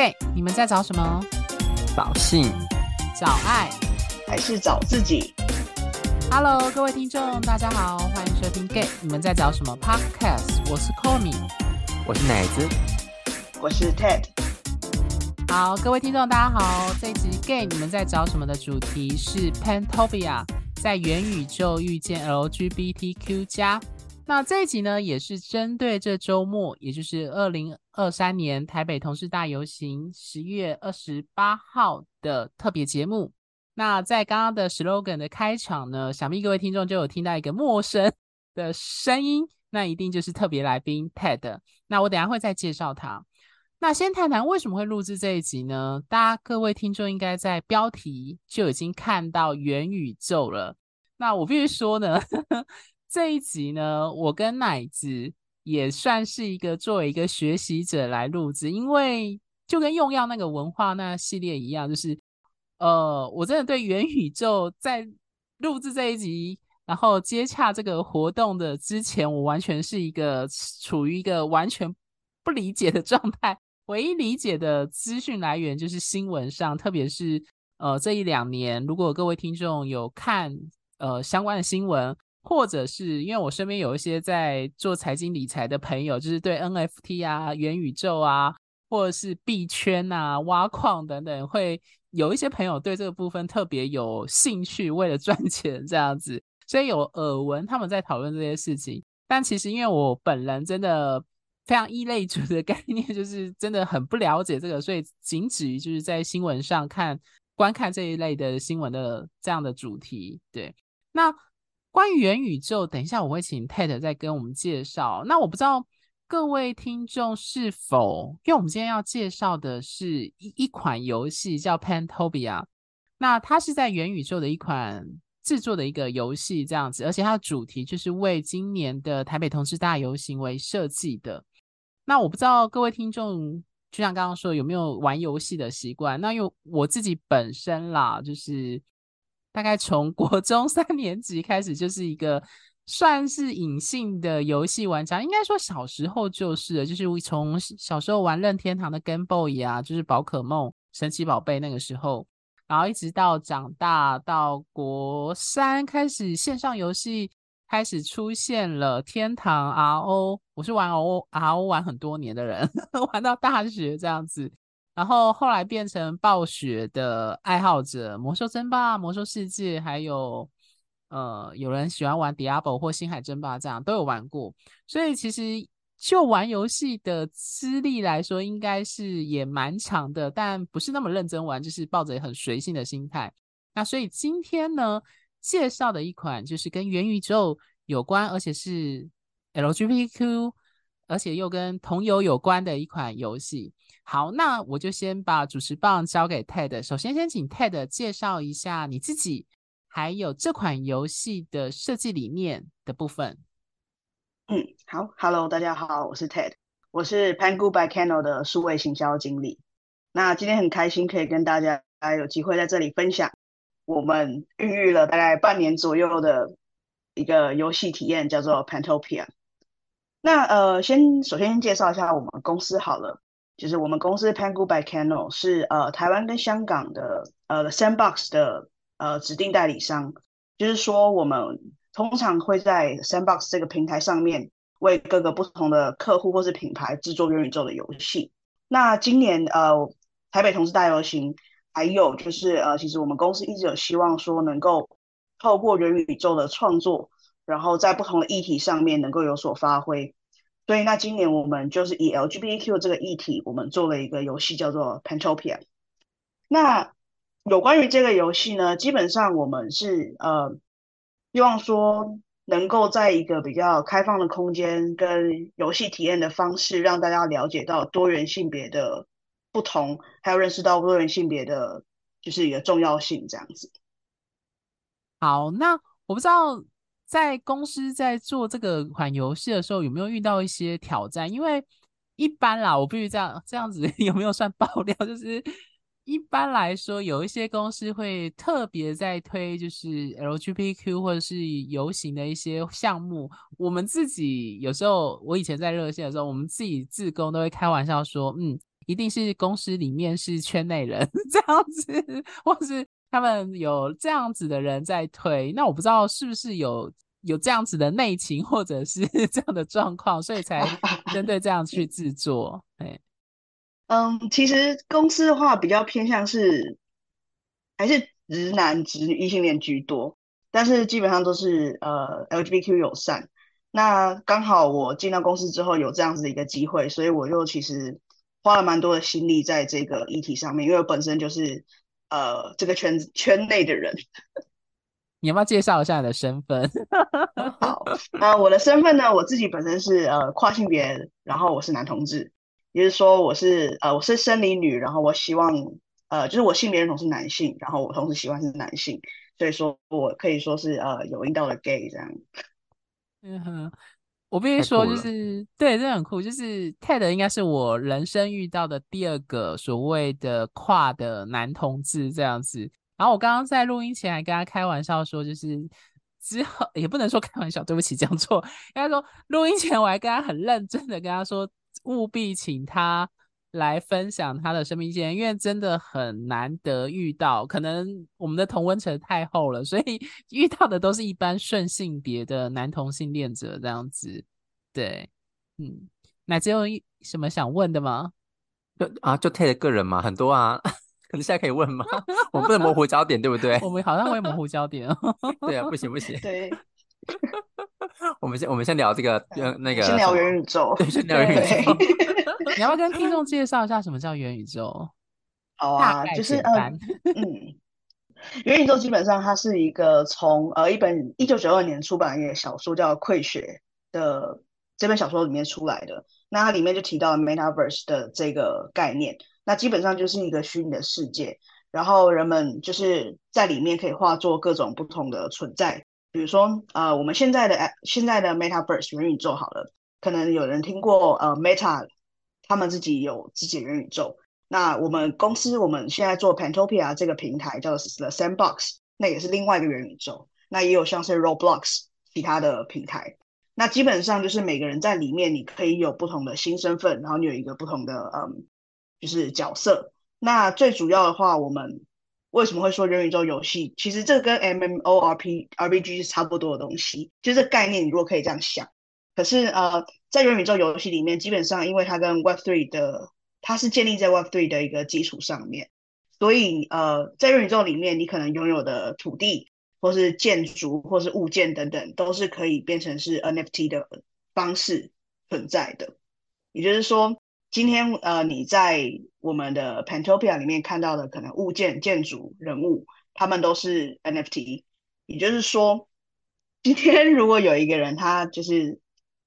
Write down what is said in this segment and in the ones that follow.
Gay，你们在找什么？找性、找爱，还是找自己？Hello，各位听众，大家好，欢迎收听 Gay，你们在找什么 Podcast？我是 Komi，我是奶子，我是 Ted。好，各位听众，大家好，这一集 Gay，你们在找什么的主题是 Pantopia，在元宇宙遇见 LGBTQ 加。那这一集呢，也是针对这周末，也就是二零二三年台北同志大游行十月二十八号的特别节目。那在刚刚的 slogan 的开场呢，想必各位听众就有听到一个陌生的声音，那一定就是特别来宾 Ted。那我等下会再介绍他。那先谈谈为什么会录制这一集呢？大家各位听众应该在标题就已经看到元宇宙了。那我必须说呢。这一集呢，我跟奶子也算是一个作为一个学习者来录制，因为就跟用药那个文化那系列一样，就是呃，我真的对元宇宙在录制这一集，然后接洽这个活动的之前，我完全是一个处于一个完全不理解的状态，唯一理解的资讯来源就是新闻上，特别是呃这一两年，如果各位听众有看呃相关的新闻。或者是因为我身边有一些在做财经理财的朋友，就是对 NFT 啊、元宇宙啊，或者是币圈啊、挖矿等等，会有一些朋友对这个部分特别有兴趣，为了赚 钱这样子，所以有耳闻他们在讨论这些事情。但其实因为我本人真的非常异类组的概念，就是真的很不了解这个，所以仅止于就是在新闻上看、观看这一类的新闻的这样的主题。对，那。关于元宇宙，等一下我会请 Ted 再跟我们介绍。那我不知道各位听众是否，因为我们今天要介绍的是一一款游戏叫 Pantopia，那它是在元宇宙的一款制作的一个游戏这样子，而且它的主题就是为今年的台北同志大游行为设计的。那我不知道各位听众，就像刚刚说有没有玩游戏的习惯？那因为我自己本身啦，就是。大概从国中三 年级开始，就是一个算是隐性的游戏玩家。应该说小时候就是，就是从小时候玩任天堂的 Game Boy 啊，就是宝可梦、神奇宝贝那个时候，然后一直到长大到国三开始线上游戏开始出现了天堂 RO，我是玩 RO RO 玩很多年的人，玩到大学这样子。然后后来变成暴雪的爱好者，魔兽争霸、魔兽世界，还有呃，有人喜欢玩 Diablo 或星海争霸这样都有玩过。所以其实就玩游戏的资历来说，应该是也蛮长的，但不是那么认真玩，就是抱着很随性的心态。那所以今天呢，介绍的一款就是跟元宇宙有关，而且是 LGBTQ，而且又跟同游有关的一款游戏。好，那我就先把主持棒交给 Ted。首先，先请 Ted 介绍一下你自己，还有这款游戏的设计理念的部分。嗯，好，Hello，大家好，我是 Ted，我是 Pangu by Keno 的数位行销经理。那今天很开心可以跟大家有机会在这里分享我们孕育了大概半年左右的一个游戏体验，叫做 Pantopia。那呃，先首先介绍一下我们公司好了。就是我们公司 Pangu by Keno 是呃台湾跟香港的呃 Sandbox 的呃指定代理商，就是说我们通常会在 Sandbox 这个平台上面为各个不同的客户或是品牌制作元宇宙的游戏。那今年呃台北同志大游行，还有就是呃其实我们公司一直有希望说能够透过元宇宙的创作，然后在不同的议题上面能够有所发挥。所以，那今年我们就是以 LGBTQ 这个议题，我们做了一个游戏，叫做 Pantopia。那有关于这个游戏呢，基本上我们是呃，希望说能够在一个比较开放的空间跟游戏体验的方式，让大家了解到多元性别的不同，还有认识到多元性别的就是一个重要性，这样子。好，那我不知道。在公司在做这个款游戏的时候，有没有遇到一些挑战？因为一般啦，我必须这样这样子，有没有算爆料？就是一般来说，有一些公司会特别在推，就是 lgbq 或者是游行的一些项目。我们自己有时候，我以前在热线的时候，我们自己自工都会开玩笑说，嗯，一定是公司里面是圈内人 这样子，或是他们有这样子的人在推。那我不知道是不是有有这样子的内情，或者是 这样的状况，所以才针对这样去制作。嗯，其实公司的话比较偏向是还是直男直女异性恋居多，但是基本上都是呃 LGBTQ 友善。那刚好我进到公司之后有这样子的一个机会，所以我就其实花了蛮多的心力在这个议题上面，因为我本身就是呃这个圈子圈内的人。你要不要介绍一下你的身份？好，呃，我的身份呢，我自己本身是呃跨性别，然后我是男同志，也就是说我是呃我是生理女，然后我希望呃就是我性别认同是男性，然后我同时喜欢是男性，所以说我可以说是呃有阴道的 gay 这样。嗯哼，我必须说，就是对，这很酷。就是 Ted 应该是我人生遇到的第二个所谓的跨的男同志这样子。然后我刚刚在录音前还跟他开玩笑说，就是之后也不能说开玩笑，对不起，讲错。应该说录音前我还跟他很认真的跟他说，务必请他。来分享他的生命经验，因为真的很难得遇到，可能我们的同温层太厚了，所以 遇到的都是一般顺性别的男同性恋者这样子。对，嗯，那只有一什么想问的吗？就啊，就 Ted 个人嘛，很多啊，可能现在可以问吗？我们不能模糊焦点，对不对？我们好像会模糊焦点。对啊，不行不行。对。我们先我们先聊这个，那个先聊元宇宙。对，先 聊元宇宙。你要不要跟听众介绍一下什么叫元宇宙？好啊，就是呃，嗯，元宇宙基本上它是一个从呃一本一九九二年出版的一个小说叫《溃血》的这本小说里面出来的。那它里面就提到了 Metaverse 的这个概念。那基本上就是一个虚拟的世界，然后人们就是在里面可以化作各种不同的存在。比如说呃，我们现在的现在的 Metaverse 元宇宙好了，可能有人听过呃 Meta。他们自己有自己的元宇宙。那我们公司我们现在做 Pantopia 这个平台叫做 The Sandbox，那也是另外一个元宇宙。那也有像是 Roblox 其他的平台。那基本上就是每个人在里面，你可以有不同的新身份，然后你有一个不同的嗯，就是角色。那最主要的话，我们为什么会说元宇宙游戏？其实这跟 M M O R P R B G 是差不多的东西，就这概念，你如果可以这样想。可是呃，在元宇宙游戏里面，基本上因为它跟 Web Three 的，它是建立在 Web Three 的一个基础上面，所以呃，在元宇宙里面，你可能拥有的土地，或是建筑，或是物件等等，都是可以变成是 NFT 的方式存在的。也就是说，今天呃，你在我们的 Pantopia 里面看到的可能物件、建筑、人物，他们都是 NFT。也就是说，今天如果有一个人，他就是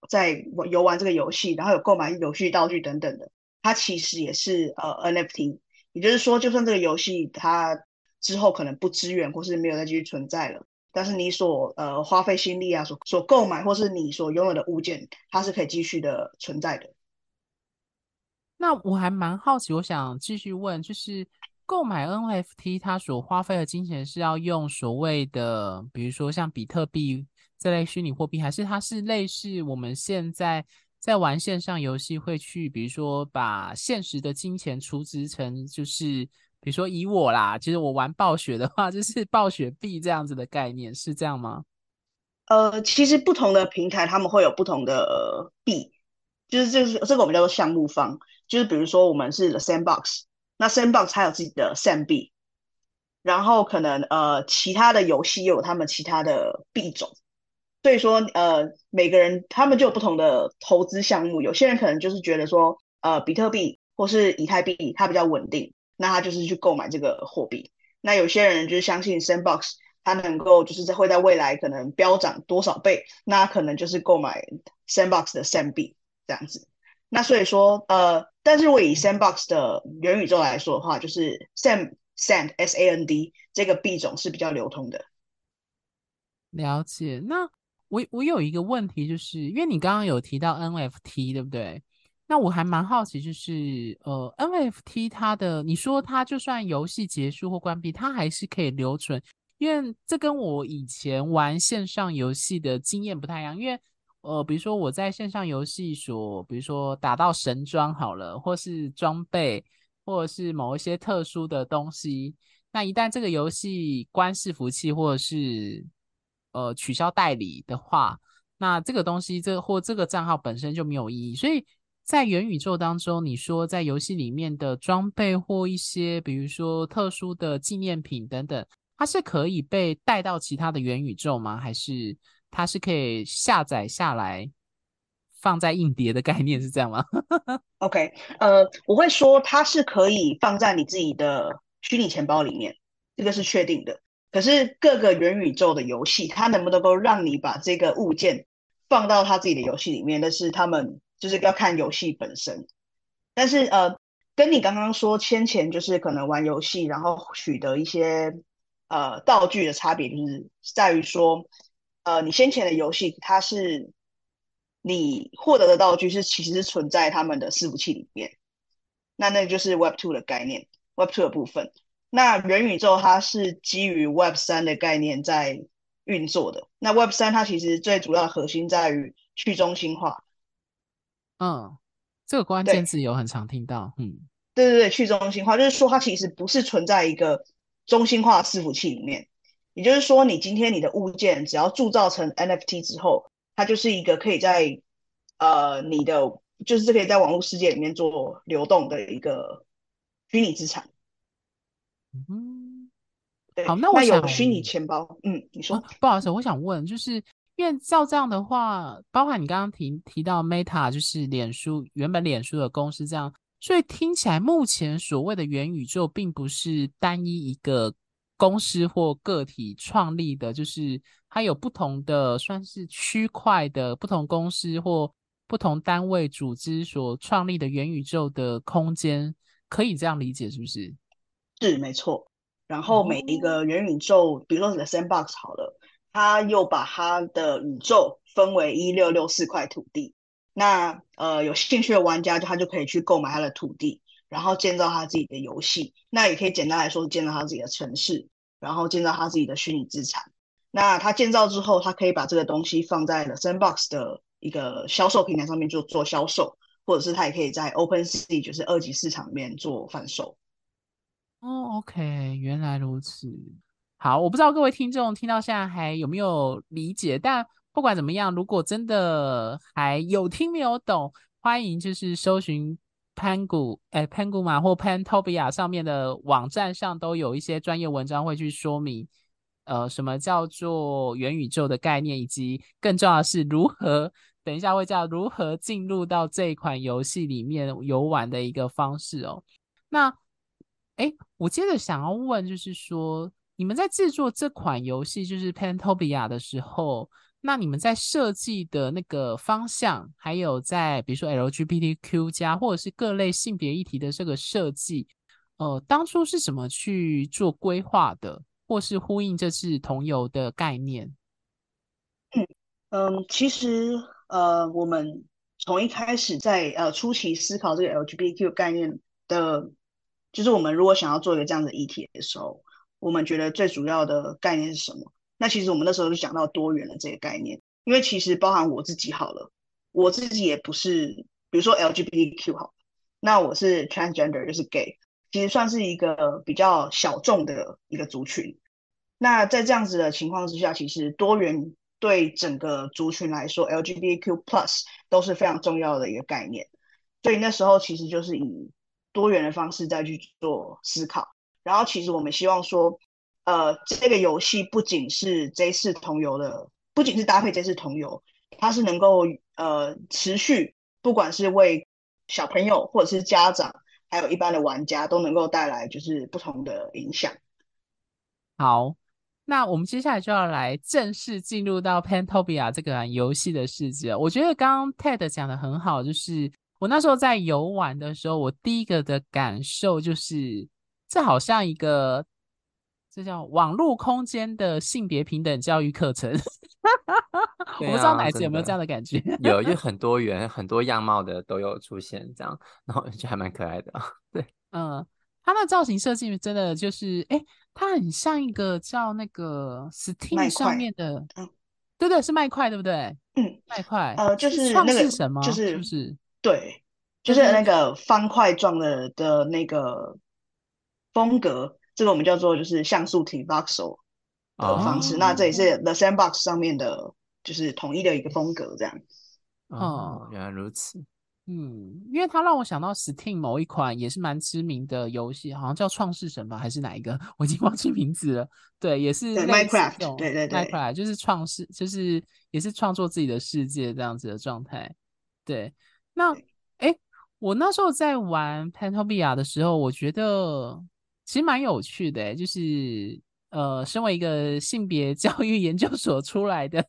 在游玩这个游戏，然后有购买游戏道具等等的，他其实也是呃 NFT，也就是说，就算这个游戏它之后可能不支援或是没有再继续存在了，但是你所呃花费心力啊，所所购买或是你所拥有的物件，它是可以继续的存在的。那我还蛮好奇，我想继续问，就是购买 NFT 它所花费的金钱是要用所谓的，比如说像比特币。这类虚拟货币，还是它是类似我们现在在玩线上游戏会去，比如说把现实的金钱储值成，就是比如说以我啦，其实我玩暴雪的话，就是暴雪币这样子的概念，是这样吗？呃，其实不同的平台他们会有不同的币，就是就是这个我们叫做项目方，就是比如说我们是 The Sandbox，那 Sandbox 它有自己的 Sand 币，然后可能呃其他的游戏又有他们其他的币种。所以说，呃，每个人他们就有不同的投资项目。有些人可能就是觉得说，呃，比特币或是以太币它比较稳定，那他就是去购买这个货币。那有些人就是相信 Sandbox 它能够就是在会在未来可能飙涨多少倍，那可能就是购买 Sandbox 的 Sand 币这样子。那所以说，呃，但是如果以 Sandbox 的元宇宙来说的话，就是 Sand Sand S A N D 这个币种是比较流通的。了解，那。我我有一个问题，就是因为你刚刚有提到 NFT，对不对？那我还蛮好奇，就是呃，NFT 它的，你说它就算游戏结束或关闭，它还是可以留存，因为这跟我以前玩线上游戏的经验不太一样。因为呃，比如说我在线上游戏所，比如说打到神装好了，或是装备，或者是某一些特殊的东西，那一旦这个游戏关伺服器或者是呃取消代理的话，那这个东西这或这个账号本身就没有意义。所以在元宇宙当中，你说在游戏里面的装备或一些比如说特殊的纪念品等等。它是可以被带到其他的元宇宙吗？还是它是可以下载下来放在硬碟的概念是这样吗？OK，呃，我会说它是可以放在你自己的虚拟钱包里面，这个是确定的。可是各个元宇宙的游戏，它能不能够让你把这个物件放到他自己的游戏里面？那是他们就是要看游戏本身。但是呃，跟你刚刚说先前就是可能玩游戏，然后取得一些。呃，道具的差别就是在于说，呃，你先前的游戏它是你获得的道具是其实是存在他们的伺服器里面，那那就是 Web Two 的概念，Web Two 的部分。那元宇宙它是基于 Web 三的概念在运作的。那 Web 三它其实最主要的核心在于去中心化。嗯，这个关键字有很常听到。嗯，对对对，去中心化就是说它其实不是存在一个。中心化伺服器里面，也就是说，你今天你的物件只要铸造成 NFT 之后，它就是一个可以在呃你的就是可以在网络世界里面做流动的一个虚拟资产。嗯，对。好，那我想有虚拟钱包，嗯，你说，哦，不好意思，我想问，就是因为照这样的话，包含你刚刚提提到 Meta，就是脸书原本脸书的公司这样。所以听起来，目前所谓的元宇宙，并不是单一一个公司或个体创立的，就是它有不同的算是区块的不同公司或不同单位组织所创立的元宇宙的空间，可以这样理解是不是？是没错。然后每一个元宇宙，哦、比如说你的 Sandbox 好了，它又把它的宇宙分为一六六四块土地。那呃，有兴趣的玩家就他就可以去购买他的土地，然后建造他自己的游戏。那也可以简单来说，建造他自己的城市，然后建造他自己的虚拟资产。那他建造之后，他可以把这个东西放在了 Sandbox 的一个销售平台上面就做销售，或者是他也可以在 OpenSea 就是二级市场里面做贩售。哦，OK，原来如此。好，我不知道各位听众听到现在还有没有理解，但。不管怎么样，如果真的还有听没有懂，欢迎就是搜寻潘谷，哎，潘谷马或 Pantopia 上面的网站上都有一些专业文章会去说明，呃，什么叫做元宇宙的概念，以及更重要的是如何，等一下会叫如何进入到这一款游戏里面游玩的一个方式哦。那，哎，我接着想要问，就是说你们在制作这款游戏，就是 Pantopia 的时候。那你们在设计的那个方向，还有在比如说 LGBTQ 加或者是各类性别议题的这个设计，呃，当初是怎么去做规划的，或是呼应这次同游的概念？嗯，其实呃，我们从一开始在呃初期思考这个 LGBTQ 概念的，就是我们如果想要做一个这样的议题的时候，我们觉得最主要的概念是什么？那其实我们那时候就讲到多元的这个概念，因为其实包含我自己好了，我自己也不是，比如说 LGBTQ 好，那我是 transgender 就是 gay，其实算是一个比较小众的一个族群。那在这样子的情况之下，其实多元对整个族群来说，LGBTQ plus 都是非常重要的一个概念。所以那时候其实就是以多元的方式再去做思考，然后其实我们希望说。呃，这个游戏不仅是 “J 四同游的，不仅是搭配 “J 四同游，它是能够呃持续，不管是为小朋友或者是家长，还有一般的玩家，都能够带来就是不同的影响。好，那我们接下来就要来正式进入到 Pantopia 这个游戏的世界。我觉得刚刚 Ted 讲的很好，就是我那时候在游玩的时候，我第一个的感受就是，这好像一个。这叫网络空间的性别平等教育课程，我不知道奶子有没有这样的感觉？有，就很多元、很多样貌的都有出现，这样，然后就还蛮可爱的。对，嗯，它的造型设计真的就是，哎，它很像一个叫那个 Steam 上面的，对对对，是麦块，对不对？嗯，麦块，呃，就是创那个世神吗？就是是不是？对，就是那个方块状的的那个风格，这个我们叫做就是像素体 voxel 的方式。哦、那这也是 The Sandbox 上面的，就是统一的一个风格，这样。哦，原来如此。嗯，因为它让我想到 Steam 某一款也是蛮知名的游戏，好像叫《创世神》吧，还是哪一个？我已经忘记名字了。对，也是 Minecraft，对对对，Minecraft 就是创世，就是也是创作自己的世界这样子的状态。对，那哎，我那时候在玩 Pantopia 的时候，我觉得其实蛮有趣的，就是呃，身为一个性别教育 研究所出来的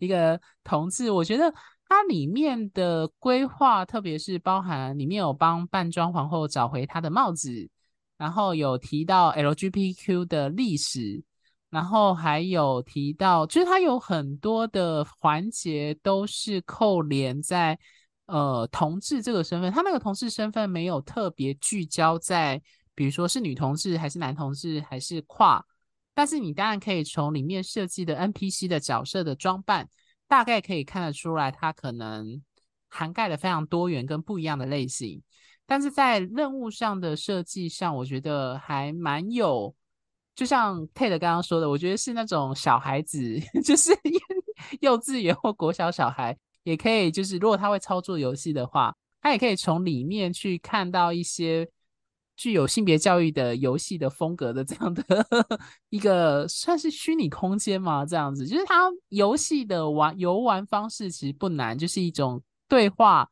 一个同志，我觉得。它里面的规划，特别是包含里面有帮扮装皇后找回她的帽子，然后有提到 LGBTQ 的历史，然后还有提到，就是它有很多的环节都是扣连在呃同志这个身份，他那个同志身份没有特别聚焦在，比如说是女同志还是男同志还是跨，但是你当然可以从里面设计的 NPC 的角色的装扮。大概可以看得出来，它可能涵盖了非常多元跟不一样的类型，但是在任务上的设计上，我觉得还蛮有，就像 Ted 刚刚说的，我觉得是那种小孩子，就是幼稚园或国小小孩也可以，就是如果他会操作游戏的话，他也可以从里面去看到一些。具有性别教育的游戏的风格的这样的 一个算是虚拟空间吗？这样子，就是它游戏的玩游玩方式其实不难，就是一种对话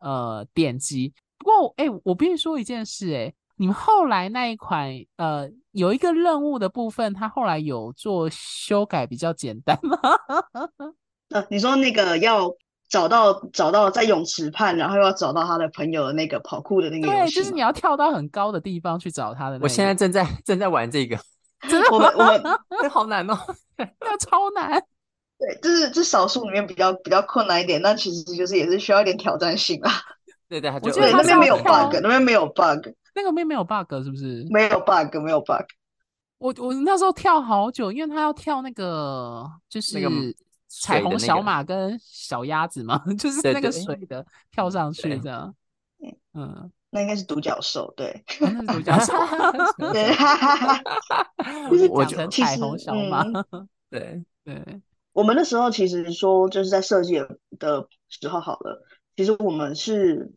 呃点击。不过哎、我必须说一件事、欸，哎，你们后来那一款呃有一个任务的部分，它后来有做修改比较简单吗？呃，你说那个要。找到找到在泳池畔，然后又要找到他的朋友的那个跑酷的那个游戏，对，就是你要跳到很高的地方去找他的那个。我现在正在正在玩这个，真的，我们我们这好难哦，那超难。对，就是这少数里面比较比较困难一点，但其实就是也是需要一点挑战性啊。对对，我觉得那边没有 bug，那边没有 bug，那个边没有 bug 是不是？没有 bug，没有 bug。我我那时候跳好久，因为他要跳那个就是。那个彩虹小马跟小鸭子吗？就是那个水的跳上去这样。嗯，那应该是独角兽，对，独角兽。对，我讲成彩虹小马。对对，我们那时候其实说就是在设计的时候好了，其实我们是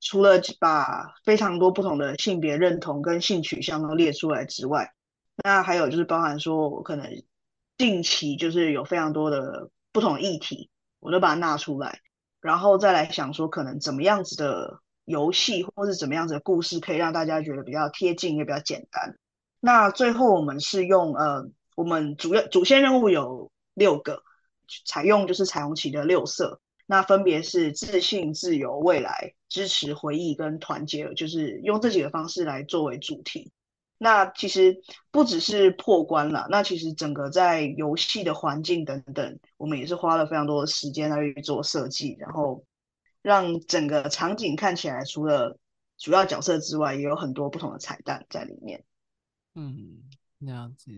除了把非常多不同的性别认同跟性取向都列出来之外，那还有就是包含说我可能。近期就是有非常多的不同议题，我都把它纳出来，然后再来想说，可能怎么样子的游戏或是怎么样子的故事，可以让大家觉得比较贴近也比较简单。那最后我们是用呃，我们主要主线任务有六个，采用就是彩虹旗的六色，那分别是自信、自由、未来、支持、回忆跟团结，就是用这几个方式来作为主题。那其实不只是破关了，那其实整个在游戏的环境等等，我们也是花了非常多的时间来去做设计，然后让整个场景看起来除了主要角色之外，也有很多不同的彩蛋在里面。嗯，那样子。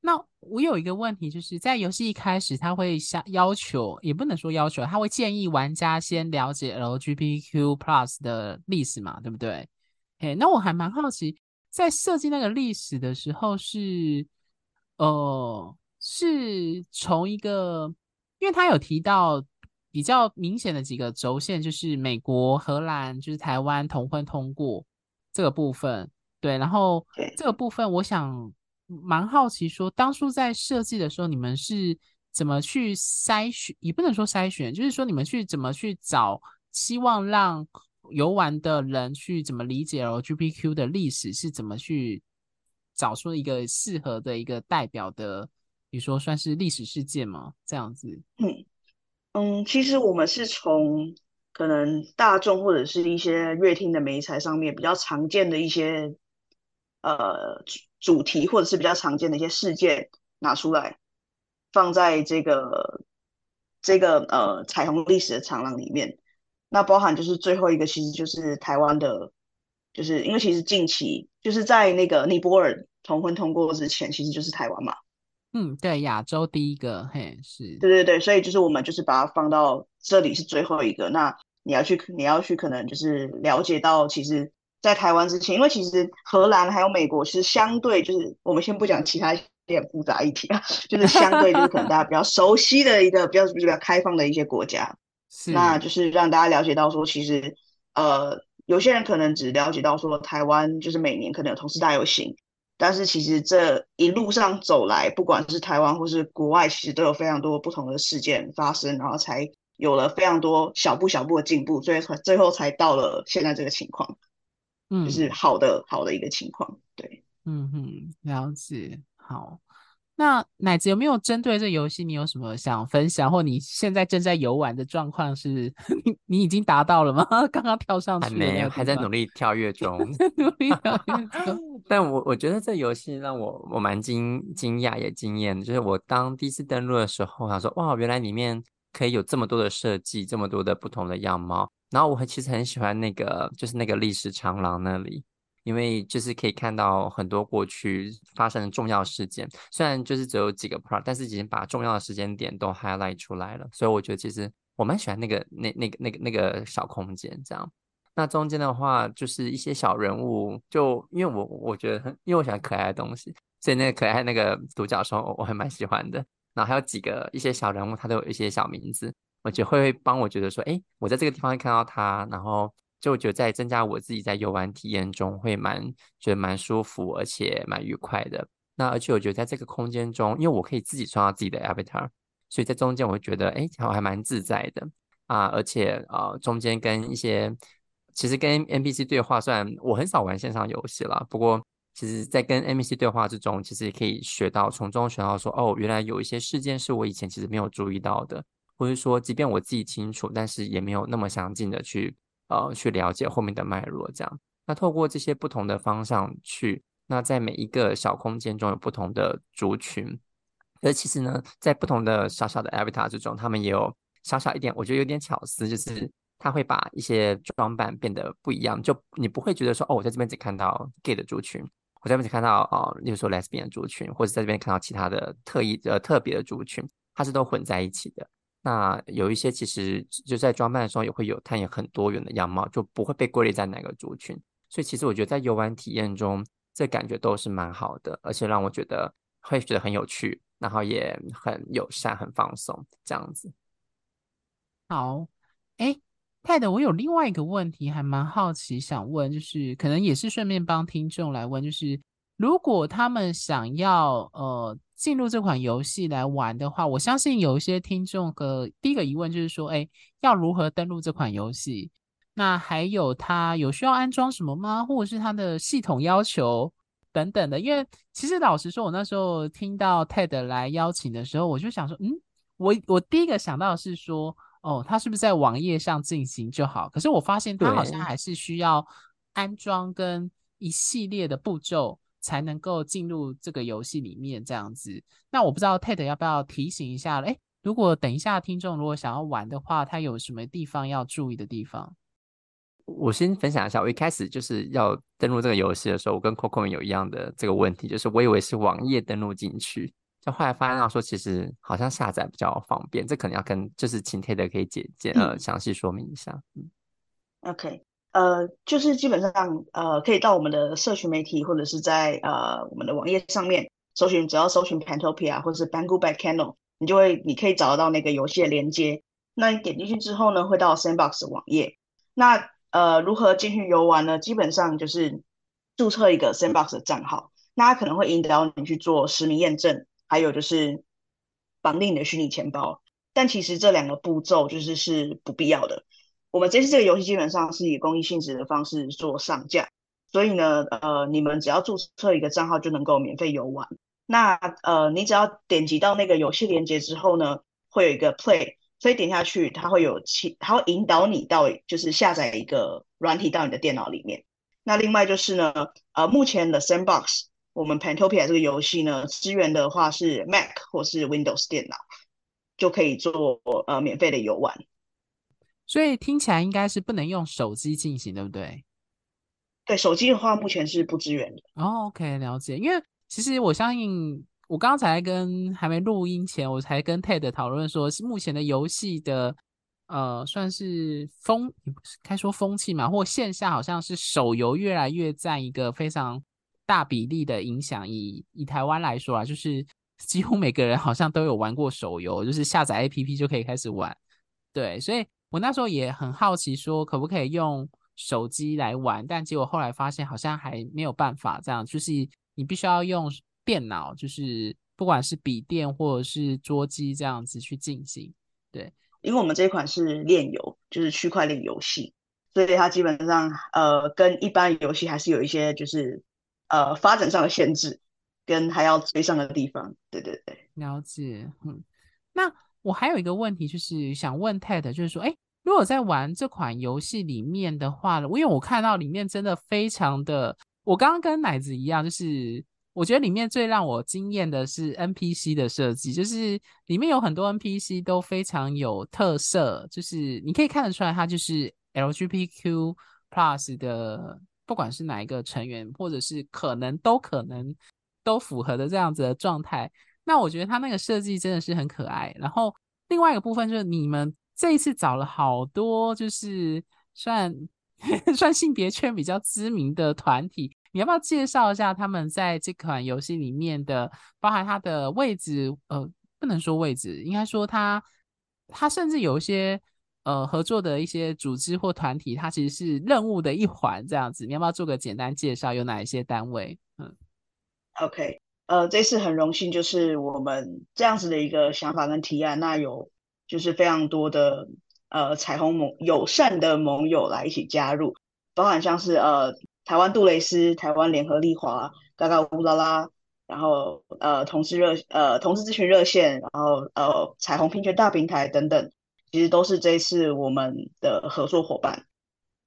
那我有一个问题，就是在游戏一开始，他会下要求，也不能说要求，他会建议玩家先了解 lgbq Plus 的历史嘛，对不对？嘿，那我还蛮好奇。在设计那个历史的时候是，呃，是从一个，因为他有提到比较明显的几个轴线，就是美国、荷兰，就是台湾同婚通过这个部分，对，然后这个部分我想蛮好奇说，说当初在设计的时候，你们是怎么去筛选，也不能说筛选，就是说你们去怎么去找，希望让。游玩的人去怎么理解 LGBTQ 的历史，是怎么去找出一个适合的一个代表的，比如说算是历史事件吗？这样子。嗯嗯，其实我们是从可能大众或者是一些乐听的媒材上面比较常见的一些呃主题，或者是比较常见的一些事件拿出来，放在这个这个呃彩虹历史的长廊里面。那包含就是最后一个，其实就是台湾的，就是因为其实近期就是在那个尼泊尔同婚通过之前，其实就是台湾嘛。嗯，对，亚洲第一个，嘿，是，对对对，所以就是我们就是把它放到这里是最后一个。那你要去，你要去，可能就是了解到，其实，在台湾之前，因为其实荷兰还有美国是相对，就是我们先不讲其他一点复杂议题啊，就是相对就是可能大家比较熟悉的一个比较比较开放的一些国家。是，那就是让大家了解到说，其实呃，有些人可能只了解到说，台湾就是每年可能有同事大游行。但是其实这一路上走来，不管是台湾或是国外，其实都有非常多不同的事件发生，然后才有了非常多小步小步的进步，最后最后才到了现在这个情况，嗯，就是好的好的一个情况，对，嗯哼，了解，好。那奶子有没有针对这游戏，你有什么想分享，或你现在正在游玩的状况是？你你已经达到了吗？刚刚跳上去还没有，还在努力跳跃中，努力跳跃中。但我我觉得这游戏让我我蛮惊惊讶也惊艳，就是我当第一次登录的时候，想说哇，原来里面可以有这么多的设计，这么多的不同的样貌。然后我其实很喜欢那个，就是那个历史长廊那里。因为就是可以看到很多过去发生的重要事件，虽然就是只有几个 part，但是已经把重要的时间点都 highlight 出来了。所以我觉得其实我蛮喜欢那个那那个那个那个小空间这样。那中间的话就是一些小人物，就因为我我觉得很，因为我喜欢可爱的东西，所以那个可爱那个独角兽我还蛮喜欢的。然后还有几个一些小人物，他都有一些小名字，我觉得会帮我觉得说，哎，我在这个地方会看到他，然后。就我觉得在增加我自己在游玩体验中会蛮觉得蛮舒服，而且蛮愉快的。那而且我觉得在这个空间中，因为我可以自己创造自己的 avatar，所以在中间我会觉得哎，我还蛮自在的啊。而且啊，中间跟一些其实跟 NPC 对话，虽然我很少玩线上游戏了，不过其实在跟 NPC 对话之中，其实也可以学到从中学到说哦，原来有一些事件是我以前其实没有注意到的，或者说即便我自己清楚，但是也没有那么详尽的去。呃，去了解后面的脉络，这样。那透过这些不同的方向去，那在每一个小空间中有不同的族群。而其实呢，在不同的小小的 avatar 之中，他们也有小小一点，我觉得有点巧思，就是他会把一些装扮变得不一样。就你不会觉得说，哦，我在这边只看到 gay 的族群，我在这边只看到啊，例如说 lesbian 的族群，或者在这边看到其他的特异呃特别的族群，它是都混在一起的。那有一些其实就在装扮的时候也会有，它也很多元的样貌，就不会被归类在哪个族群。所以其实我觉得在游玩体验中，这感觉都是蛮好的，而且让我觉得会觉得很有趣，然后也很友善、很放松这样子。好，哎，Ted，我有另外一个问题，还蛮好奇想问，就是可能也是顺便帮听众来问，就是如果他们想要呃。进入这款游戏来玩的话，我相信有一些听众的第一个疑问就是说，哎，要如何登录这款游戏？那还有它有需要安装什么吗？或者是它的系统要求等等的？因为其实老实说，我那时候听到 TED 来邀请的时候，我就想说，嗯，我我第一个想到的是说，哦，它是不是在网页上进行就好？可是我发现它好像还是需要安装跟一系列的步骤。才能够进入这个游戏里面这样子。那我不知道 Ted 要不要提醒一下？哎，如果等一下听众如果想要玩的话，他有什么地方要注意的地方？我先分享一下，我一开始就是要登录这个游戏的时候，我跟 Coco 有一样的这个问题，就是我以为是网页登录进去，就后来发现到说其实好像下载比较方便，这可能要跟就是请 Ted 可以解解呃详细说明一下。嗯，OK。呃，就是基本上，呃，可以到我们的社群媒体或者是在呃我们的网页上面搜寻，只要搜寻 Pantopia 或者是 Bangu Back Channel，你就会，你可以找得到那个游戏的连接。那你点进去之后呢，会到 Sandbox 网页。那呃，如何进去游玩呢？基本上就是注册一个 Sandbox 的账号，那它可能会引导你去做实名验证，还有就是绑定你的虚拟钱包。但其实这两个步骤就是是不必要的。我们这次这个游戏基本上是以公益性质的方式做上架，所以呢，呃，你们只要注册一个账号就能够免费游玩。那呃，你只要点击到那个游戏链接之后呢，会有一个 Play，所以点下去它会有其，它会引导你到就是下载一个软体到你的电脑里面。那另外就是呢，呃，目前的 Sandbox 我们 Pantopia 这个游戏呢，支援的话是 Mac 或是 Windows 电脑就可以做呃免费的游玩。所以听起来应该是不能用手机进行，对不对？对，手机的话目前是不支援的。哦，OK，了解。因为其实我相信我刚才跟还没录音前，我才跟 Ted 讨论说，是目前的游戏的呃，算是风，该说风气嘛，或线下好像是手游越来越占一个非常大比例的影响。以以台湾来说啊，就是几乎每个人好像都有玩过手游，就是下载 APP 就可以开始玩。对，所以我那时候也很好奇，说可不可以用手机来玩，但结果后来发现好像还没有办法这样，就是你必须要用。电脑就是不管是笔电或者是桌机这样子去进行，对，因为我们这一款是链游，就是区块链游戏，所以它基本上呃跟一般游戏还是有一些就是呃发展上的限制，跟还要追上的地方。对对对，了解。嗯，那我还有一个问题就是想问 Ted，就是说，哎，如果在玩这款游戏里面的话，因为我看到里面真的非常的，我刚刚跟奶子一样，就是。我觉得里面最让我惊艳的是 NPC 的设计，就是里面有很多 NPC 都非常有特色，就是你可以看得出来，它就是 LGBTQ Plus 的，不管是哪一个成员，或者是可能都可能都符合的这样子的状态。那我觉得他那个设计真的是很可爱。然后另外一个部分就是你们这一次找了好多，就是算 算性别圈比较知名的团体。你要不要介绍一下他们在这款游戏里面的，包含他的位置？呃，不能说位置，应该说他，他甚至有一些呃合作的一些组织或团体，它其实是任务的一环这样子。你要不要做个简单介绍？有哪一些单位？嗯，OK，呃，这次很荣幸，就是我们这样子的一个想法跟提案，那有就是非常多的呃彩虹盟友善的盟友来一起加入，包含像是呃。台湾杜蕾斯、台湾联合利华、嘎嘎乌拉拉，然后呃同志热呃同志咨询热线，然后呃彩虹平权大平台等等，其实都是这一次我们的合作伙伴。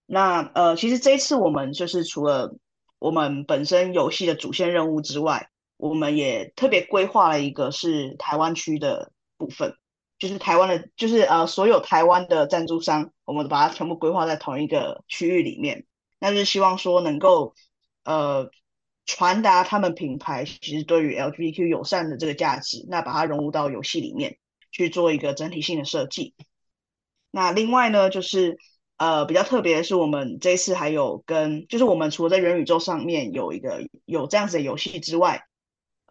那呃其实这一次我们就是除了我们本身游戏的主线任务之外，我们也特别规划了一个是台湾区的部分，就是台湾的，就是呃所有台湾的赞助商，我们把它全部规划在同一个区域里面。那就是希望说能够，呃，传达他们品牌其实对于 LGBTQ 友善的这个价值，那把它融入到游戏里面去做一个整体性的设计。那另外呢，就是呃比较特别的是，我们这次还有跟，就是我们除了在元宇宙上面有一个有这样子的游戏之外，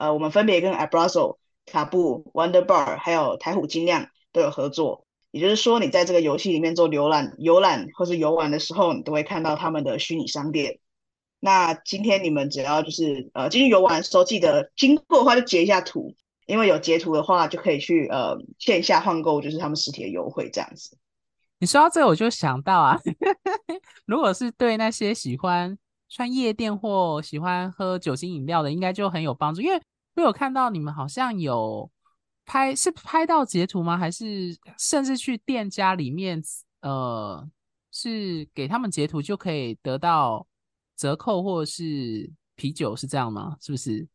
呃，我们分别跟 Abrazo、卡布、Wonder Bar 还有台虎精酿都有合作。也就是说，你在这个游戏里面做浏览、游览或是游玩的时候，你都会看到他们的虚拟商店。那今天你们只要就是呃进去游玩的时候，记得经过的话就截一下图，因为有截图的话就可以去呃线下换购，就是他们实体的优惠这样子。你说到这个，我就想到啊，如果是对那些喜欢穿夜店或喜欢喝酒精饮料的，应该就很有帮助，因为我有看到你们好像有。拍是拍到截图吗？还是甚至去店家里面，呃，是给他们截图就可以得到折扣或是啤酒，是这样吗？是不是？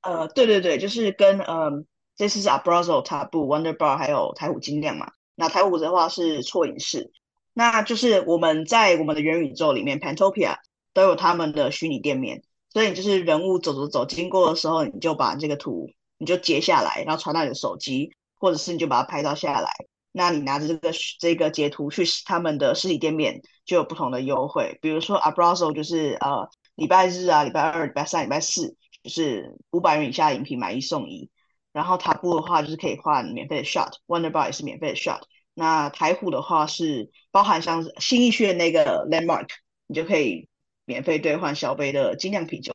呃，对对对，就是跟呃，这次是 Abrazo、塔布、Wonder Bar 还有台虎精酿嘛。那台虎的话是错影室，那就是我们在我们的元宇宙里面，Pantopia 都有他们的虚拟店面，所以你就是人物走走走经过的时候，你就把这个图。你就截下来，然后传到你的手机，或者是你就把它拍照下来。那你拿着这个这个截图去他们的实体店面，就有不同的优惠。比如说 Abrazo 就是呃礼拜日啊、礼拜二、礼拜三、礼拜四，就是五百元以下的饮品买一送一。然后塔布的话就是可以换免费的 shot，Wonder Bar 也是免费的 shot。那台虎的话是包含像新义区的那个 Landmark，你就可以免费兑换小杯的精酿啤酒。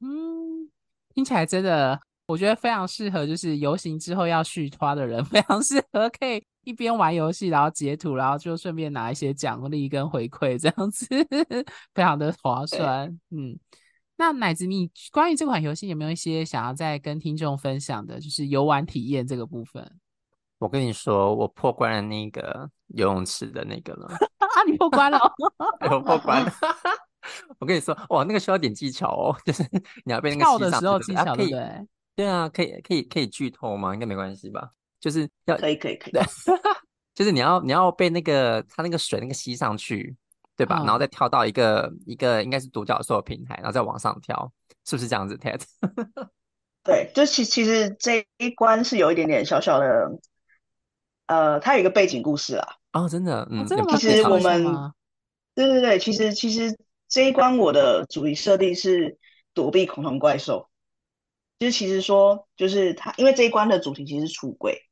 嗯，听起来真的。我觉得非常适合，就是游行之后要续花的人，非常适合可以一边玩游戏，然后截图，然后就顺便拿一些奖励跟回馈，这样子非常的划算。嗯，那奶子，你关于这款游戏有没有一些想要再跟听众分享的，就是游玩体验这个部分？我跟你说，我破关了那个游泳池的那个了。啊，你破关了？我破关了。我跟你说，哇，那个需要点技巧哦，就是你要被那个跳的时候技巧，对不对？对啊，可以可以可以剧透吗？应该没关系吧？就是要可以可以可以，就是你要你要被那个它那个水那个吸上去，对吧？嗯、然后再跳到一个一个应该是独角兽的平台，然后再往上跳，是不是这样子？Ted，对，就其其实这一关是有一点点小小的，呃，它有一个背景故事啊。哦，真的，嗯，哦、真的吗？其实我们，对对对，其实其实这一关我的主题设定是躲避恐龙怪兽。就是其实说，就是他，因为这一关的主题其实是出轨。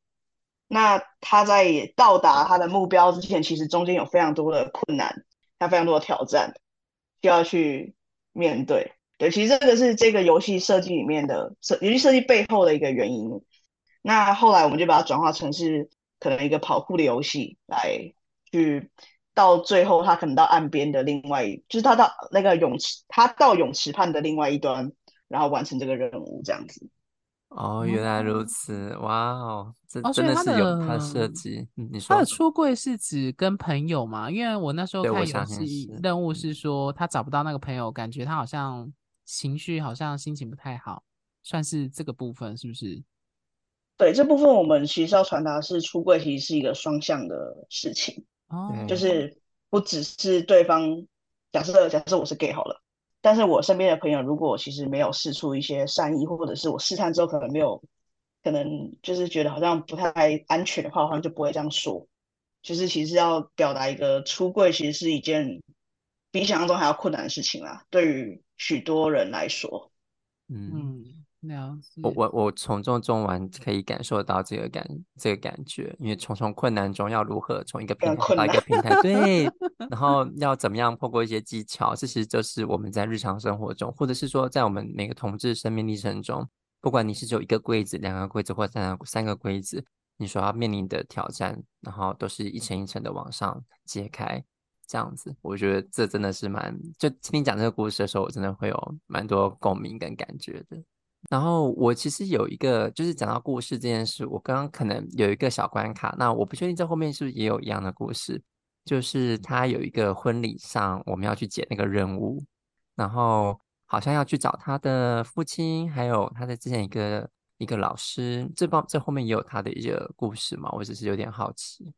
那他在到达他的目标之前，其实中间有非常多的困难，他非常多的挑战，需要去面对。对，其实这个是这个游戏设计里面的设游戏设计背后的一个原因。那后来我们就把它转化成是可能一个跑酷的游戏，来去到最后他可能到岸边的另外一，就是他到那个泳池，他到泳池畔的另外一端。然后完成这个任务，这样子。哦，原来如此，哇哦，这真的是有他的设计。嗯，你说他的出柜是指跟朋友吗？因为我那时候看游戏任务是说他找不到那个朋友，感觉他好像情绪好像心情不太好，算是这个部分是不是？对，这部分我们其实要传达是出柜其实是一个双向的事情。哦，就是不只是对方，假设假设我是 gay 好了。但是我身边的朋友，如果其实没有试出一些善意，或者是我试探之后可能没有，可能就是觉得好像不太安全的话，好像就不会这样说。就是其实要表达一个出柜，其实是一件比想象中还要困难的事情啦，对于许多人来说。嗯。我我我从中中玩可以感受到这个感这个感觉，因为重重困难中要如何从一个平台到一个平台，对，然后要怎么样透过一些技巧，这其实就是我们在日常生活中，或者是说在我们每个同志生命历程中，不管你是只有一个柜子、两个柜子或三个三个柜子，你所要面临的挑战，然后都是一层一层的往上揭开，这样子，我觉得这真的是蛮，就听你讲这个故事的时候，我真的会有蛮多共鸣跟感觉的。然后我其实有一个，就是讲到故事这件事，我刚刚可能有一个小关卡，那我不确定这后面是不是也有一样的故事，就是他有一个婚礼上我们要去解那个任务，然后好像要去找他的父亲，还有他的之前一个一个老师，这帮这后面也有他的一个故事嘛？我只是有点好奇。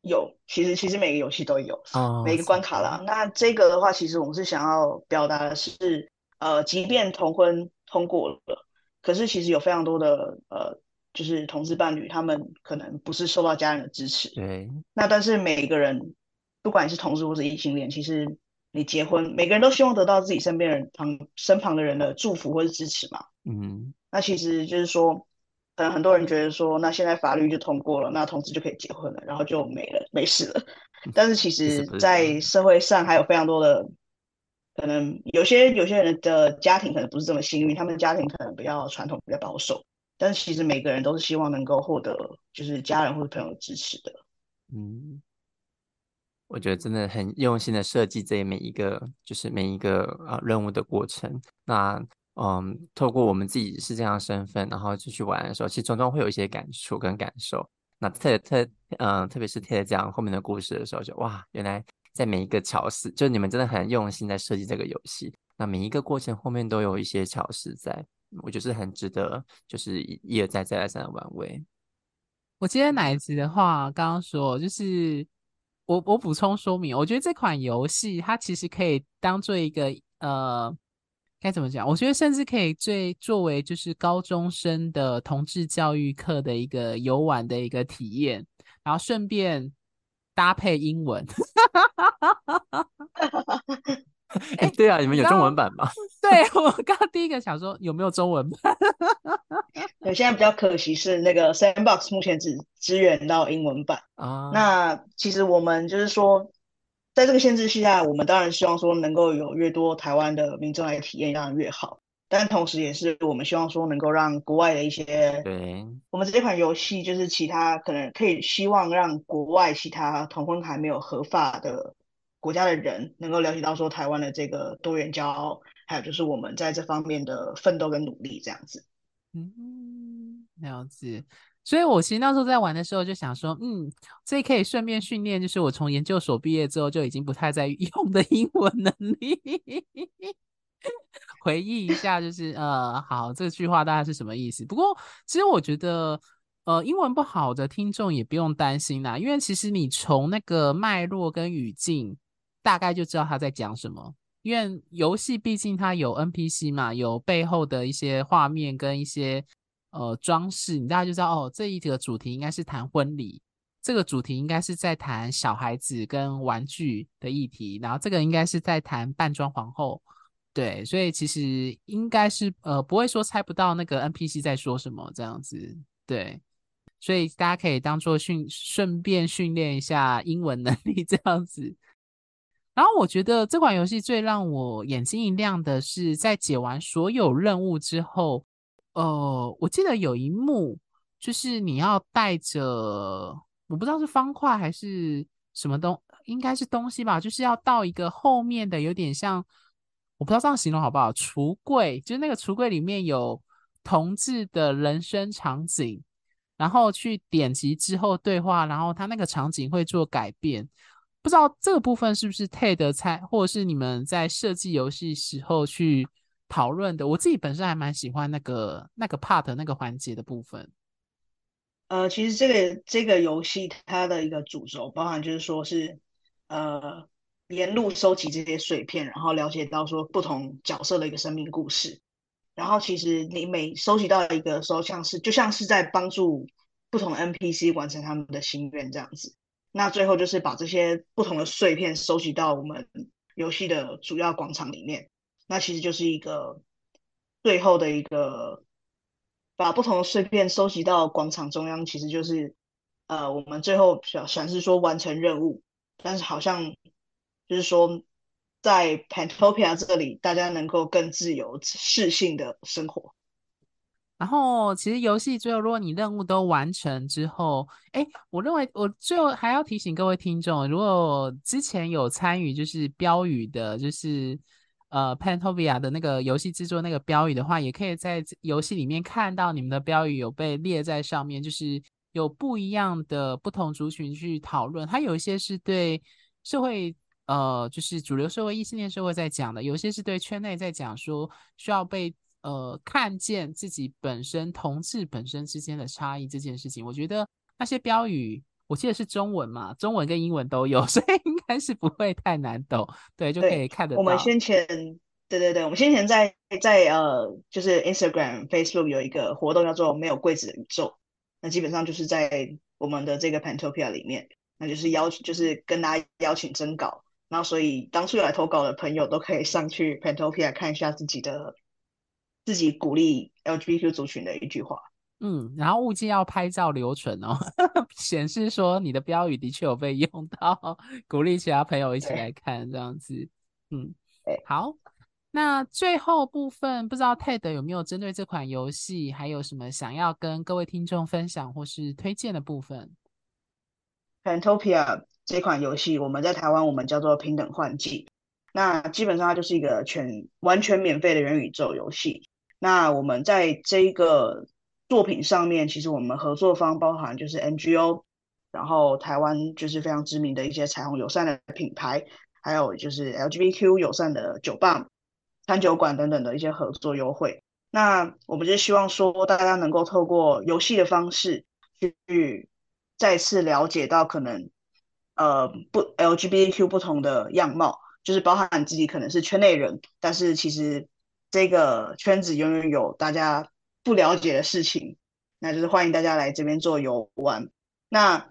有，其实其实每个游戏都有，哦，每个关卡啦。那这个的话，其实我们是想要表达的是，呃，即便同婚。通过了，可是其实有非常多的呃，就是同志伴侣，他们可能不是受到家人的支持。对。那但是每一个人，不管你是同志或是异性恋，其实你结婚，每个人都希望得到自己身边人旁身旁的人的祝福或是支持嘛。嗯。那其实就是说，可能很多人觉得说，那现在法律就通过了，那同志就可以结婚了，然后就没了，没事了。但是其实，在社会上还有非常多的。可能有些有些人的家庭可能不是这么幸运，他们的家庭可能比较传统、比较保守，但是其实每个人都是希望能够获得就是家人或者朋友支持的。嗯，我觉得真的很用心的设计这每一个就是每一个啊任务的过程。那嗯，透过我们自己是这样的身份，然后就去玩的时候，其实中中会有一些感触跟感受。那特特嗯，特别是贴这样后面的故事的时候，就哇，原来。在每一个巧思，就你们真的很用心在设计这个游戏。那每一个过程后面都有一些巧思在，我觉得是很值得，就是一而再再而三的玩味。我记得奶子的话，刚刚说就是我我补充说明，我觉得这款游戏它其实可以当做一个呃该怎么讲？我觉得甚至可以最作为就是高中生的同志教育课的一个游玩的一个体验，然后顺便。搭配英文，哎，对啊，你们有中文版吗？对，我刚刚第一个想说有没有中文版？对，现在比较可惜是那个 Sandbox 目前只支援到英文版啊。那其实我们就是说，在这个限制下，我们当然希望说能够有越多台湾的民众来体验，当然越好。但同时，也是我们希望说能够让国外的一些，对，我们这款游戏就是其他可能可以希望让国外其他同婚还没有合法的国家的人能够了解到说台湾的这个多元骄傲，还有就是我们在这方面的奋斗跟努力这样子。嗯，了解。所以我其实那时候在玩的时候就想说，嗯，这可以顺便训练，就是我从研究所毕业之后就已经不太在用的英文能力。回忆一下，就是呃，好，这句话大概是什么意思？不过，其实我觉得，呃，英文不好的听众也不用担心啦，因为其实你从那个脉络跟语境，大概就知道他在讲什么。因为游戏毕竟它有 NPC 嘛，有背后的一些画面跟一些呃装饰，你大家就知道哦，这一个主题应该是谈婚礼，这个主题应该是在谈小孩子跟玩具的议题，然后这个应该是在谈扮装皇后。对，所以其实应该是呃不会说猜不到那个 NPC 在说什么这样子，对，所以大家可以当做训顺便训练一下英文能力这样子。然后我觉得这款游戏最让我眼睛一亮的是，在解完所有任务之后，呃，我记得有一幕就是你要带着我不知道是方块还是什么东，应该是东西吧，就是要到一个后面的有点像。我不知道这样形容好不好？橱柜就是那个橱柜里面有同志的人生场景，然后去点击之后对话，然后它那个场景会做改变。不知道这个部分是不是 Ted 猜，或者是你们在设计游戏时候去讨论的？我自己本身还蛮喜欢那个那个 part 那个环节的部分。呃，其实这个这个游戏它的一个主轴，包含就是说是呃。沿路收集这些碎片，然后了解到说不同角色的一个生命故事。然后其实你每收集到一个时候，像是就像是在帮助不同 NPC 完成他们的心愿这样子。那最后就是把这些不同的碎片收集到我们游戏的主要广场里面。那其实就是一个最后的一个把不同的碎片收集到广场中央，其实就是呃我们最后想想是说完成任务，但是好像。就是说，在 Pantopia 这里，大家能够更自由、适性的生活。然后，其实游戏最后，如果你任务都完成之后，哎，我认为我最后还要提醒各位听众，如果之前有参与就是标语的，就是呃 Pantopia 的那个游戏制作那个标语的话，也可以在游戏里面看到你们的标语有被列在上面，就是有不一样的不同族群去讨论，它有一些是对社会。呃，就是主流社会、异性恋社会在讲的，有些是对圈内在讲说需要被呃看见自己本身同志本身之间的差异这件事情。我觉得那些标语，我记得是中文嘛，中文跟英文都有，所以应该是不会太难懂，对，就可以看得到。我们先前，对对对，我们先前在在呃，就是 Instagram、Facebook 有一个活动叫做“没有柜子的宇宙”，那基本上就是在我们的这个 Pantopia 里面，那就是邀请，就是跟大家邀请征稿。然后，所以当初有来投稿的朋友都可以上去 Pantopia 看一下自己的自己鼓励 LGBTQ 族群的一句话。嗯，然后务记要拍照留存哦，显示说你的标语的确有被用到，鼓励其他朋友一起来看这样子。嗯，好。那最后部分，不知道 Ted 有没有针对这款游戏，还有什么想要跟各位听众分享或是推荐的部分？Pantopia。这款游戏我们在台湾我们叫做平等换季，那基本上它就是一个全完全免费的元宇宙游戏。那我们在这一个作品上面，其实我们合作方包含就是 NGO，然后台湾就是非常知名的一些彩虹友善的品牌，还有就是 LGBTQ 友善的酒吧、餐酒馆等等的一些合作优惠。那我们就希望说大家能够透过游戏的方式去再次了解到可能。呃，不，LGBTQ 不同的样貌，就是包含自己可能是圈内人，但是其实这个圈子永远有大家不了解的事情，那就是欢迎大家来这边做游玩。那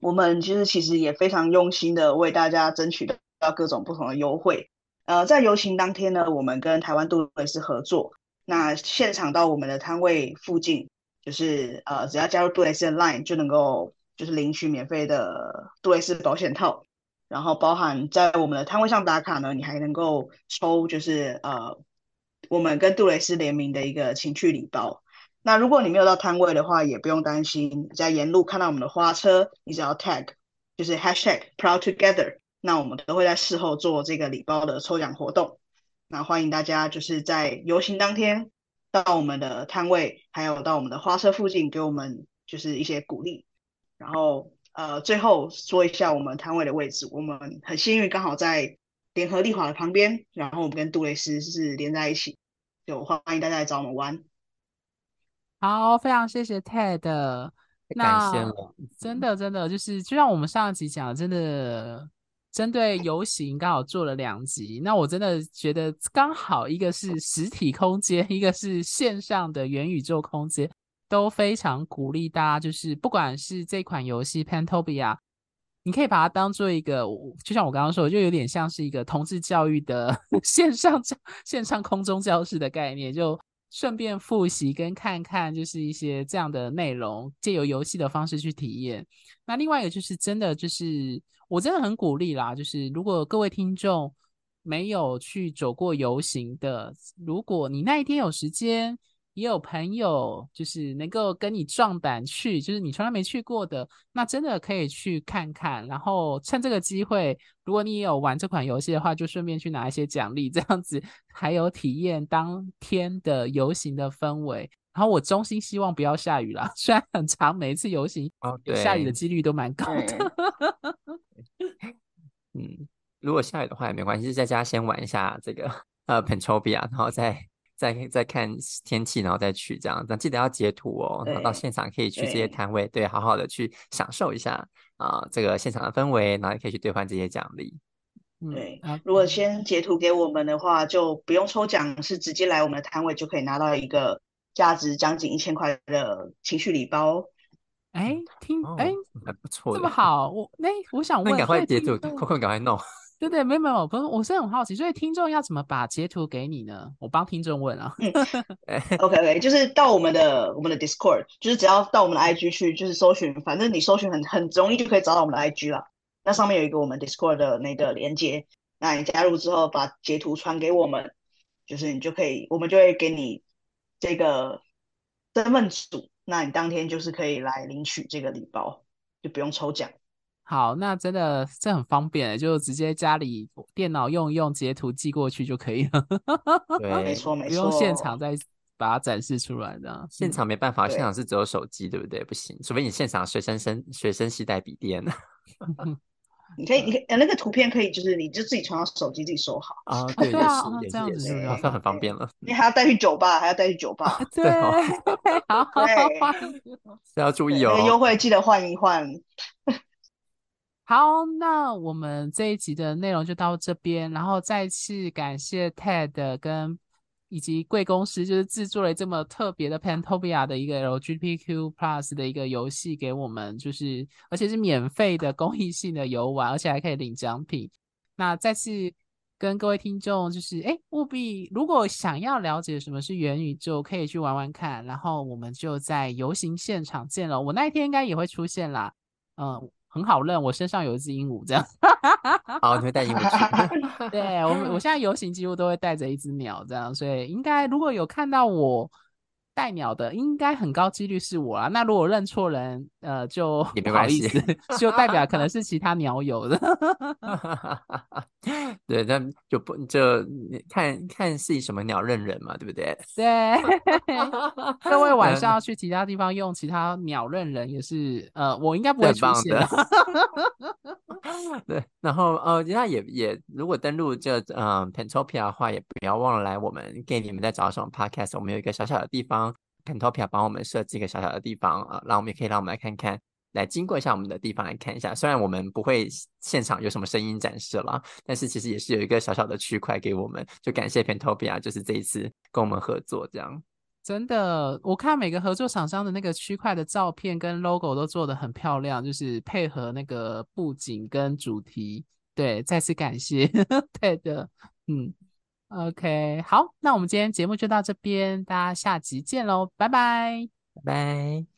我们其实其实也非常用心的为大家争取到各种不同的优惠。呃，在游行当天呢，我们跟台湾杜蕾斯合作，那现场到我们的摊位附近，就是呃，只要加入杜蕾斯的 Line 就能够。就是领取免费的杜蕾斯保险套，然后包含在我们的摊位上打卡呢，你还能够抽就是呃我们跟杜蕾斯联名的一个情趣礼包。那如果你没有到摊位的话，也不用担心，在沿路看到我们的花车，你只要 tag 就是 hashtag proud together，那我们都会在事后做这个礼包的抽奖活动。那欢迎大家就是在游行当天到我们的摊位，还有到我们的花车附近给我们就是一些鼓励。然后，呃，最后说一下我们摊位的位置。我们很幸运，刚好在联合利华的旁边。然后我们跟杜蕾斯是连在一起，就欢迎大家来找我们玩。好，非常谢谢 Ted。感谢了。真的，真的就是，就像我们上一集讲的，真的针对游行刚好做了两集，那我真的觉得刚好一个是实体空间，一个是线上的元宇宙空间，都非常鼓励大家，就是不管是这款游戏 Pantopia，你可以把它当做一个，就像我刚刚说的，就有点像是一个同志教育的 线上教线上空中教室的概念，就顺便复习跟看看，就是一些这样的内容，借由游戏的方式去体验。那另外一个就是真的就是。我真的很鼓励啦，就是如果各位听众没有去走过游行的，如果你那一天有时间，也有朋友就是能够跟你壮胆去，就是你从来没去过的，那真的可以去看看。然后趁这个机会，如果你也有玩这款游戏的话，就顺便去拿一些奖励，这样子还有体验当天的游行的氛围。然后我衷心希望不要下雨啦，虽然很长，每一次游行哦，对，下雨的几率都蛮高的。嗯，如果下雨的话也没关系，在家先玩一下这个呃 Pentopia，然后再再再看天气，然后再去这样。但记得要截图哦，然后到现场可以去这些摊位，对，对，好好的去享受一下啊、呃、这个现场的氛围，然后也可以去兑换这些奖励。对，如果先截图给我们的话，就不用抽奖，是直接来我们的摊位就可以拿到一个。价值将近一千块的情绪礼包，哎，听，哎、哦，还不错，这么好，我，那我想问，赶快截图，快快赶快弄，对对，没有没有，不是，我是很好奇，所以听众要怎么把截图给你呢？我帮听众问啊。嗯、OK OK，就是到我们的我们的 Discord，就是只要到我们的 IG 去，就是搜寻，反正你搜寻很很容易就可以找到我们的 IG 了。那上面有一个我们 Discord 的那个连接，那你加入之后把截图传给我们，就是你就可以，我们就会给你。这个身份组，那你当天就是可以来领取这个礼包，就不用抽奖。好，那真的这很方便，就直接家里电脑用一用，截图寄过去就可以了。对，没错没错，不用现场再把它展示出来的。现场没办法，现场是只有手机，对不对？不行，除非你现场随身身随身携带笔电。你可以，你可以，呃，那个图片可以，就是你就自己传到手机自己收好啊。对，对，啊，也是，这样子也是，算很方便了。你还要带去酒吧，还要带去酒吧。对，对好，对，要注意哦。优惠记得换一换。好，那我们这一集的内容就到这边，然后再次感谢 Ted 跟。以及贵公司就是制作了这么特别的 Pantopia 的一个 LGBTQ Plus 的一个游戏给我们，就是而且是免费的公益性的游玩，而且还可以领奖品。那再次跟各位听众就是，哎，务必如果想要了解什么是元宇宙，可以去玩玩看。然后我们就在游行现场见了，我那一天应该也会出现啦，嗯。很好认，我身上有一只鹦鹉，这样。好，你会带鹦鹉去？对，我我现在游行几乎都会带着一只鸟，这样，所以应该如果有看到我。带鸟的应该很高几率是我啊，那如果认错人，呃，就也没关系，就代表可能是其他鸟友的。对，但就不就看看是什么鸟认人嘛，对不对？对，各位晚上要去其他地方用其他鸟认人也是，呃，我应该不会出现的。对，然后呃，那也也如果登录这嗯 Pentopia 的话，也不要忘了来我们 Gay 你们在找什么 Podcast，我们有一个小小的地方。Pantopia 帮我们设计一个小小的地方啊，让我们也可以让我们来看看，来经过一下我们的地方来看一下。虽然我们不会现场有什么声音展示了，但是其实也是有一个小小的区块给我们。就感谢 Pantopia，就是这一次跟我们合作这样。真的，我看每个合作厂商的那个区块的照片跟 logo 都做得很漂亮，就是配合那个布景跟主题。对，再次感谢。对的，嗯。OK，好，那我们今天节目就到这边，大家下集见喽，拜拜，拜拜。